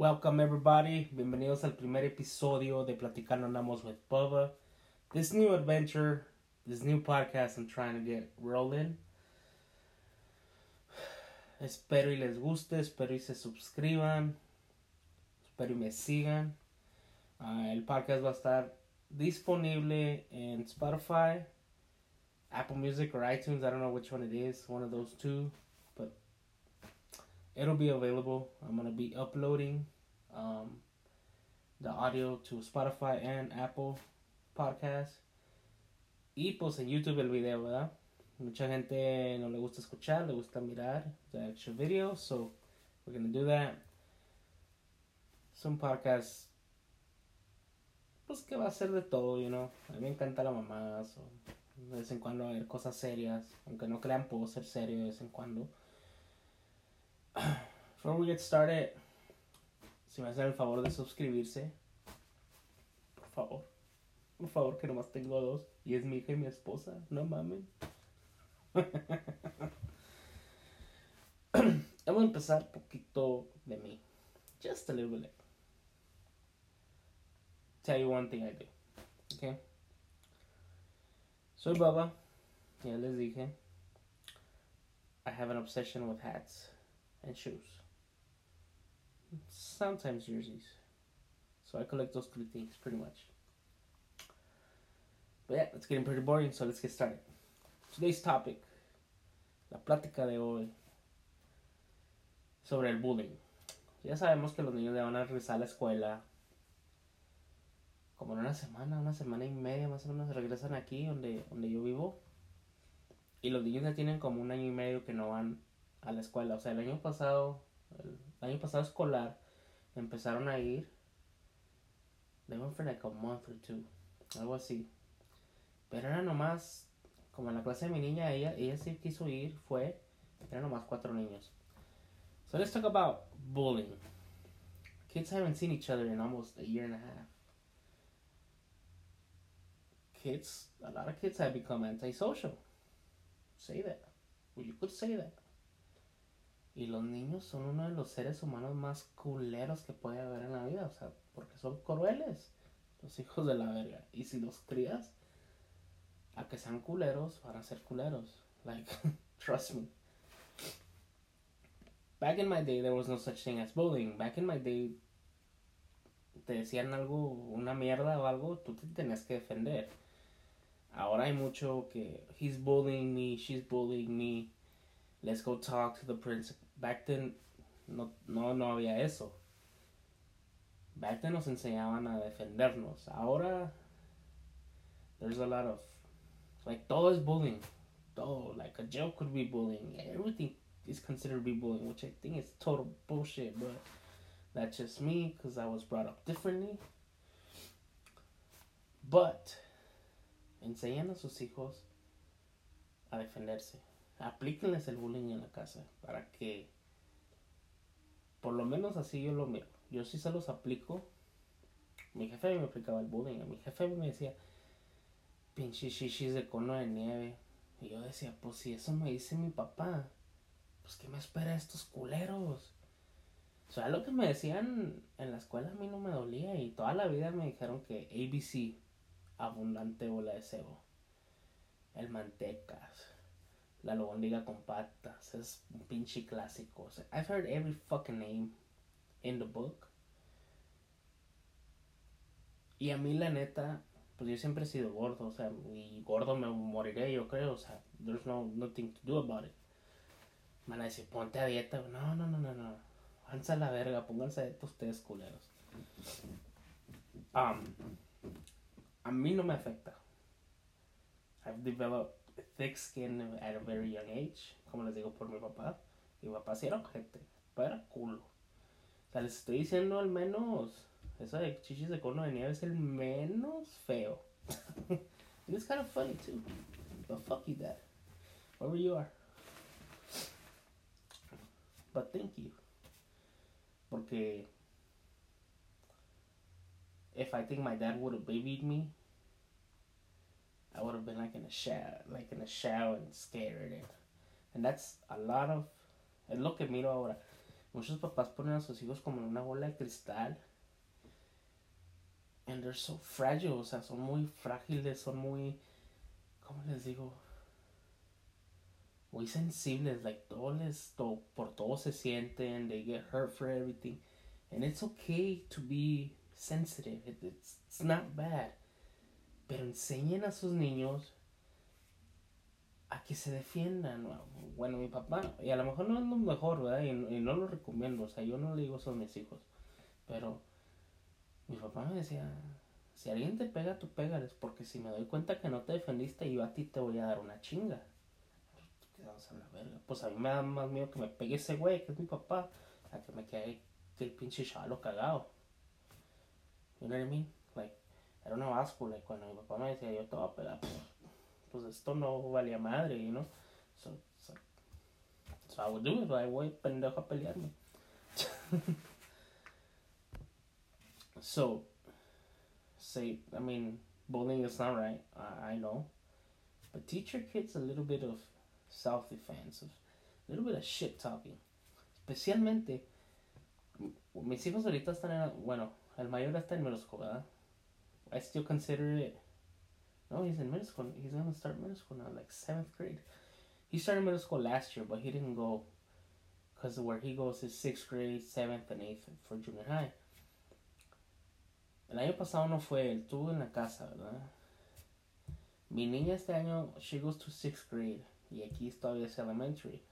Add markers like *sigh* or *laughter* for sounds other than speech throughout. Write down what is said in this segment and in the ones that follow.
Welcome everybody. Bienvenidos al primer episodio de Platicando Andamos with Bubba. This new adventure, this new podcast I'm trying to get rolling. Espero y les guste, espero y se suscriban, espero y me sigan. Uh, el podcast va a estar disponible en Spotify, Apple Music or iTunes. I don't know which one it is, one of those two, it'll be available. I'm gonna be uploading um, the audio to Spotify and Apple Podcast. Y pues en YouTube el video, ¿verdad? Mucha gente no le gusta escuchar, le gusta mirar the extra video, so we're gonna do that. Some podcasts, pues que va a ser de todo, you know. A mí me encanta la mamá, so de vez en cuando ver cosas serias, aunque no crean puedo ser serio de vez en cuando. Before we get started, si me hacen el favor de suscribirse, por favor, por favor, que nomás tengo dos, y es mi hija y mi esposa, no mamen. *laughs* Vamos a empezar poquito de mí, just a little bit. Tell you one thing I do, okay? Soy Baba, ya les dije. I have an obsession with hats and shoes. Sometimes jerseys. So I collect those three things pretty much. But yeah, it's getting pretty boring, so let's get started. Today's topic, la plática de hoy, sobre el bullying. Ya sabemos que los niños ya van a regresar a la escuela. Como en una semana, una semana y media más o menos regresan aquí donde, donde yo vivo. Y los niños ya tienen como un año y medio que no van a la escuela. O sea, el año pasado, el año pasado escolar, empezaron a ir. They went for like a month or two, algo así. Pero era nomás, como en la clase de mi niña, ella, ella sí quiso ir, fue, eran nomás cuatro niños. So let's talk about bullying. Kids haven't seen each other in almost a year and a half. Kids, a lot of kids have become antisocial. Say that. Well, you could say that. Y los niños son uno de los seres humanos más culeros que puede haber en la vida, o sea, porque son crueles, los hijos de la verga. Y si los crías a que sean culeros, van a ser culeros. Like, *laughs* trust me. Back in my day, there was no such thing as bullying. Back in my day, te decían algo, una mierda o algo, tú te tenías que defender. Ahora hay mucho que, he's bullying me, she's bullying me let's go talk to the principal. Back then, no, no, no había eso. Back then nos enseñaban a defendernos. Ahora, there's a lot of, like, todo es bullying. Todo, like, a joke could be bullying. Everything is considered to be bullying, which I think is total bullshit, but that's just me, because I was brought up differently. But, enseñan a sus hijos a defenderse aplíquenles el bullying en la casa para que por lo menos así yo lo miro. Yo sí se los aplico. Mi jefe me aplicaba el bullying. Mi jefe me decía, pinche shishis de cono de nieve. Y yo decía, pues si eso me dice mi papá, pues ¿qué me espera estos culeros? O sea, lo que me decían en la escuela a mí no me dolía y toda la vida me dijeron que ABC, abundante bola de cebo. El mantecas, la albóndiga con patas. Es un pinche clásico. O sea, I've heard every fucking name in the book. Y a mí, la neta, pues yo siempre he sido gordo. O sea, y gordo me moriré, yo creo. O sea, there's no nothing to do about it. Van a decir, ponte a dieta. No, no, no, no, no. Váyanse a la verga, pónganse a dieta ustedes culeros. Um, a mí no me afecta. I've developed thick skin at a very young age, como les digo por mi papá. Mi papá sí era ojete, papá era culo. O sea, les estoy diciendo al menos, eso de chichis de cono de nieve es el menos feo. *laughs* And it's kind of funny too. But fuck you, dad. Wherever you are. But thank you. Porque if I think my dad would have babied me, I would have been like in a shower, like in a shower and scared. And, and that's a lot of. And look at me ahora. Muchos papás ponen a sus hijos como en una bola de cristal. And they're so fragile, o sea, son muy frágiles, son muy, ¿cómo les digo? Muy sensibles, like, todo les, todo, por todo se sienten, they get hurt for everything. And it's okay to be sensitive, it, it's, it's not bad. Pero enseñen a sus niños a que se defiendan. Bueno, mi papá, y a lo mejor no es lo mejor, ¿verdad? Y, no lo recomiendo, o sea, yo no le digo eso a mis hijos. Pero mi papá me decía, si alguien te pega, tú pégales, porque si me doy cuenta que no te defendiste, yo a ti te voy a dar una chinga. A la verga. Pues a mí me da más miedo que me pegue ese güey, que es mi papá, a que me quede el pinche chalo cagado. You know what I mean? Era una báscula, y cuando mi papá me decía, yo te voy a pegar, pues esto no valía madre, you know? So, so, so I would do it, I voy pendejo a pelearme. *laughs* so, say, I mean, bullying is not right, I, I know. But teach your kids a little bit of self defense, a little bit of shit talking. Especialmente, mis hijos ahorita están en, bueno, el mayor está en school, ¿verdad? I still consider it. No, he's in middle school. He's gonna start middle school now, like seventh grade. He started middle school last year, but he didn't go because where he goes is sixth grade, seventh, and eighth for junior high. El año pasado no fue, él estuvo en la casa, ¿verdad? Mi niña este año, she goes to sixth grade y aquí todavía es elementary.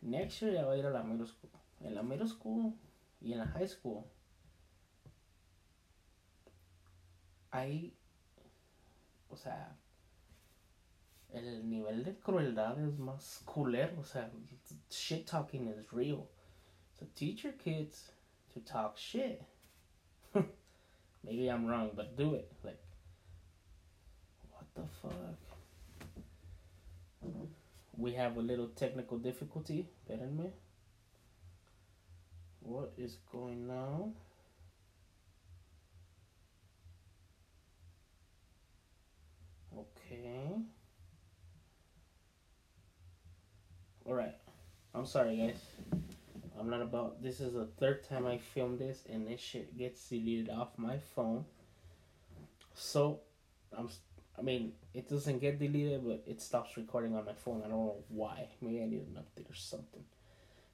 Next year ya va a ir a la middle school. En la middle school y en la high school hay, o sea, el nivel de crueldad es más culero, o sea, shit talking is real. So teach your kids to talk shit. *laughs* Maybe I'm wrong, but do it. Like, what the fuck? We have a little technical difficulty. Pardon me. What is going on? Okay. Alright. I'm sorry, guys. I'm not about. This is the third time I filmed this, and this shit gets deleted off my phone. So, I'm. I mean, it doesn't get deleted, but it stops recording on my phone. I don't know why. Maybe I need an update or something.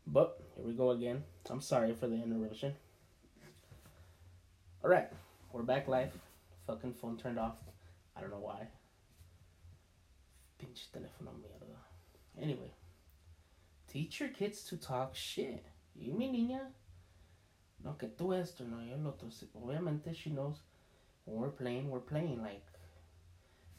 But here we go again. I'm sorry for the interruption. Alright, we're back live. Fucking phone turned off. I don't know why. Pinch Pinche teléfono mierda. Anyway, teach your kids to talk shit. Y mi niña, no que tú esto, no yo lo otro. Obviamente she knows when we're playing, we're playing. Like,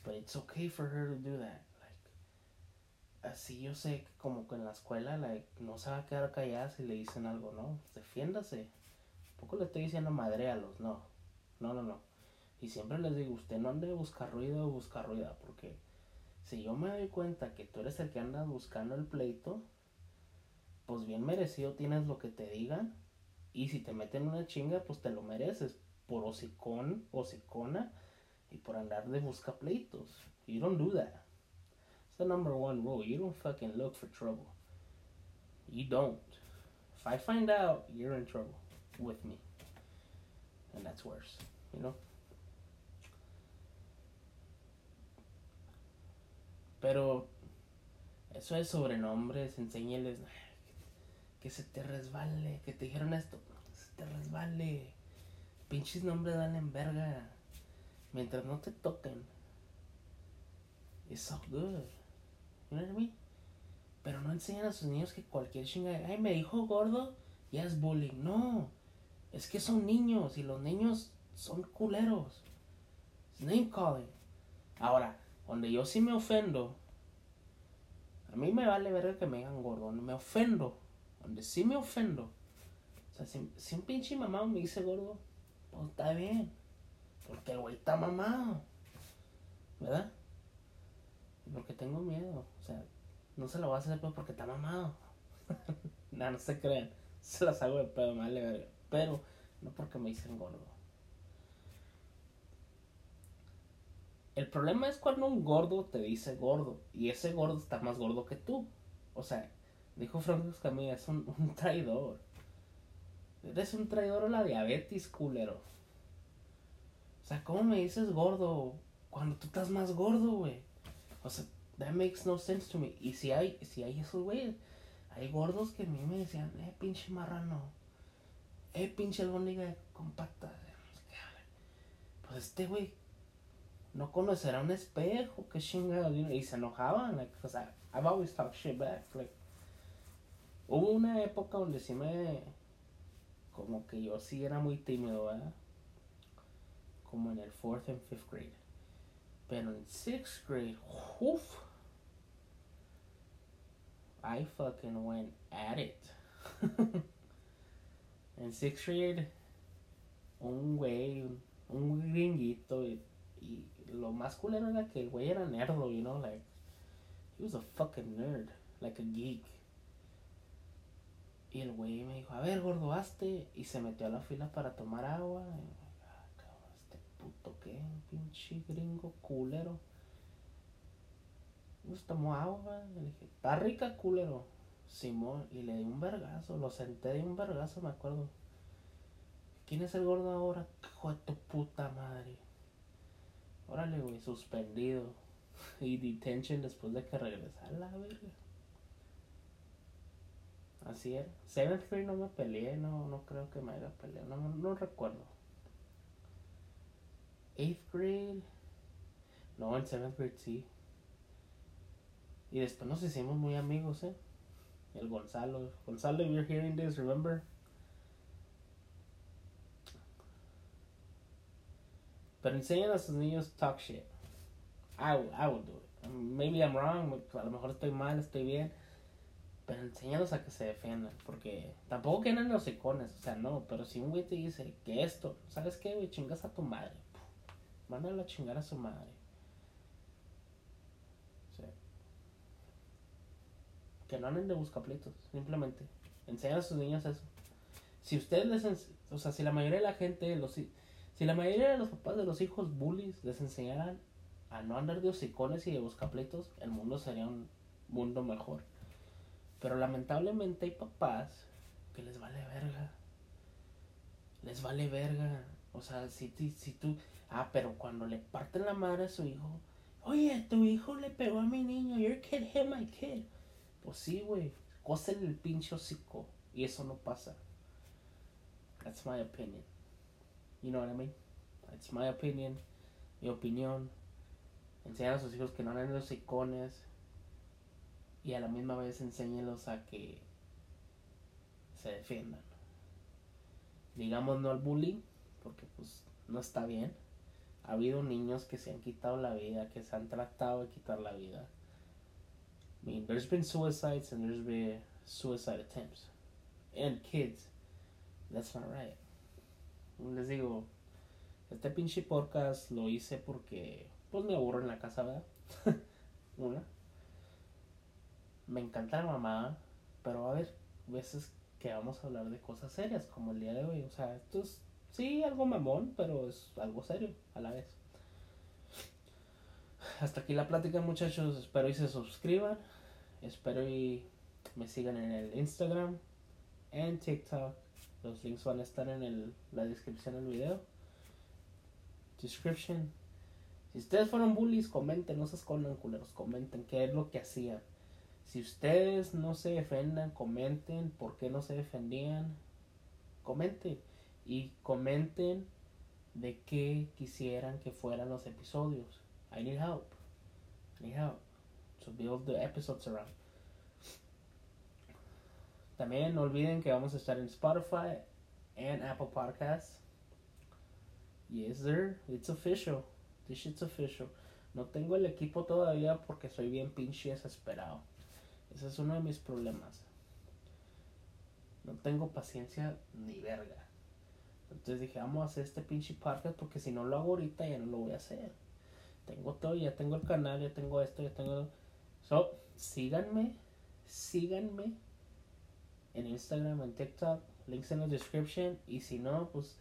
but it's okay for her to do that. Like, así yo sé que como que en la escuela, like, no se va a quedar callada si le dicen algo, no. Defiéndase. Tampoco le estoy diciendo madrealos, no. No, no, no. Y siempre les digo, usted no ande de buscar ruido o buscar ruida, porque si yo me doy cuenta que tú eres el que anda buscando el pleito, pues bien merecido tienes lo que te digan. Y si te meten una chinga, pues te lo mereces. Por hocicón, hocicona y por andar de busca pleitos. You don't do that. It's the number one rule. You don't fucking look for trouble. You don't. If I find out, you're in trouble with me. And that's worse, you know? Pero eso es sobrenombres, enséñeles que se te resbale, que te dijeron esto, se te resbale. Pinches nombres en verga. Mientras no te toquen. It's all good. You know what I mean? Pero no enseñan a sus niños que cualquier chinga, ay, me dijo gordo, ya es bullying. No. Es que son niños y los niños son culeros. It's name calling. Ahora, donde yo sí me ofendo, a mí me vale ver que me digan gordo, me ofendo, donde sí me ofendo. O sea, si, un pinche mamá me dice gordo, pues está bien, porque el güey está mamado, ¿verdad? Porque tengo miedo, o sea, no se lo voy a hacer pues, porque está mamado. *laughs* no, no se crean, *laughs* se las hago de pedo, vale pero no porque me dicen gordo. El problema es cuando un gordo te dice gordo y ese gordo está más gordo que tú. O sea, dijo Franco Escamilla, es un, traidor. Eres un traidor a la diabetes, culero. O sea, ¿cómo me dices gordo cuando tú estás más gordo, güey? O sea, that makes no sense to me. Y si hay, si hay esos güeyes, hay gordos que a mí me decían, eh, pinche marrano. Eh, pinche albóndiga con patas. Pues este güey no conocerá un espejo, qué chingado. Y se enojaban, like, cause I've always talked shit back. Like, hubo una época donde sí me. Como que yo sí era muy tímido, ¿verdad? Como en el fourth and fifth grade. Pero en sixth grade, uff. I fucking went at it. *laughs* en sixth grade, un güey, un gringuito, y, y, lo más culero era que el güey era nerdo, you know, like, he was a fucking nerd, like a geek. Y el güey me dijo, a ver, gordo, hazte. Y se metió a la fila para tomar agua. Y, ah, este puto qué, pinche gringo culero. Pues tomó agua. Le dije, está rica, culero. Simón, y le di un vergazo. Lo senté de un vergazo, me acuerdo. ¿Quién es el gordo ahora? Hijo de tu puta madre. Órale, güey, suspendido. *laughs* Y detention después de que regresara la verga. Así era. Seventh no me peleé, no, no creo que me haya peleado, no, no recuerdo. Eighth grade. No, en seventh grade sí. Y después nos hicimos muy amigos, eh. El Gonzalo. Gonzalo, if you're hearing this, remember? Pero enseñan a sus niños talk shit. I, I will do it. Maybe I'm wrong, a lo mejor estoy mal, estoy bien. Pero enséñalos a que se defiendan. Porque tampoco quieren los icones. O sea, no. Pero si un güey te dice que esto, ¿sabes qué, güey? Chingas a tu madre. Mándalo a chingar a su madre. Sí. Que no anden de buscapleitos. Simplemente. Enseñan a sus niños eso. Si ustedes les. O sea, si la mayoría de la gente. Los, si la mayoría de los papás de los hijos bullies les enseñaran a no andar de hocicones y de buscapleitos, el mundo sería un mundo mejor. Pero lamentablemente hay papás que les vale verga. Les vale verga. O sea, si, si tú... Ah, pero cuando le parten la madre a su hijo. Oye, tu hijo le pegó a mi niño. Your kid hit my kid. Pues sí, güey. Cósele el pinche hocico. Y eso no pasa. That's my opinion. You know what I mean? That's my opinion. Mi opinión. Enseñan a sus hijos que no anden los icones y a la misma vez enséñelos a que se defiendan. Digamos no al bullying, porque pues no está bien. Ha habido niños que se han quitado la vida, que se han tratado de quitar la vida. I mean, there's been suicides and there's been suicide attempts. And kids. That's not right. Les digo, este pinche podcast lo hice porque pues me aburro en la casa, ¿verdad? *laughs* Una me encanta la mamada, pero a haber veces que vamos a hablar de cosas serias, como el día de hoy. O sea, esto es, sí, algo mamón, pero es algo serio a la vez. Hasta aquí la plática, muchachos. Espero y se suscriban. Espero y me sigan en el Instagram, en TikTok. Los links van a estar en el, la descripción del video. Description. Si ustedes fueron bullies, comenten, no se escondan, culeros. Comenten qué es lo que hacían. Si ustedes no se defendan, comenten por qué no se defendían. Comenten. Y comenten de qué quisieran que fueran los episodios. I need help. I need help. To build the episodes around. También no olviden que vamos a estar en Spotify and Apple Podcasts. Yes, sir. It's official. This shit's official. No tengo el equipo todavía porque soy bien pinche desesperado. Ese es uno de mis problemas. No tengo paciencia ni verga. Entonces dije, vamos a hacer este pinche podcast porque si no lo hago ahorita ya no lo voy a hacer. Tengo todo, ya tengo el canal, ya tengo esto, ya tengo... So, síganme, síganme en Instagram, en TikTok, links en la description. Y si no, pues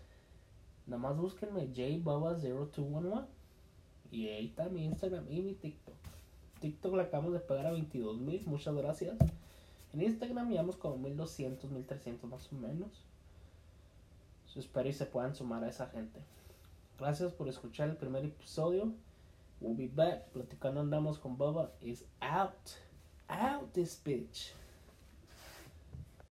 nada más búsquenme jbaba0211. Y ahí está mi Instagram y mi TikTok. TikTok le acabamos de pagar a 22 mil, muchas gracias. En Instagram llevamos como 1200, 1300 más o menos. Espero y se puedan sumar a esa gente. Gracias por escuchar el primer episodio. We'll be back. Platicando andamos con Bubba is out. Out this bitch.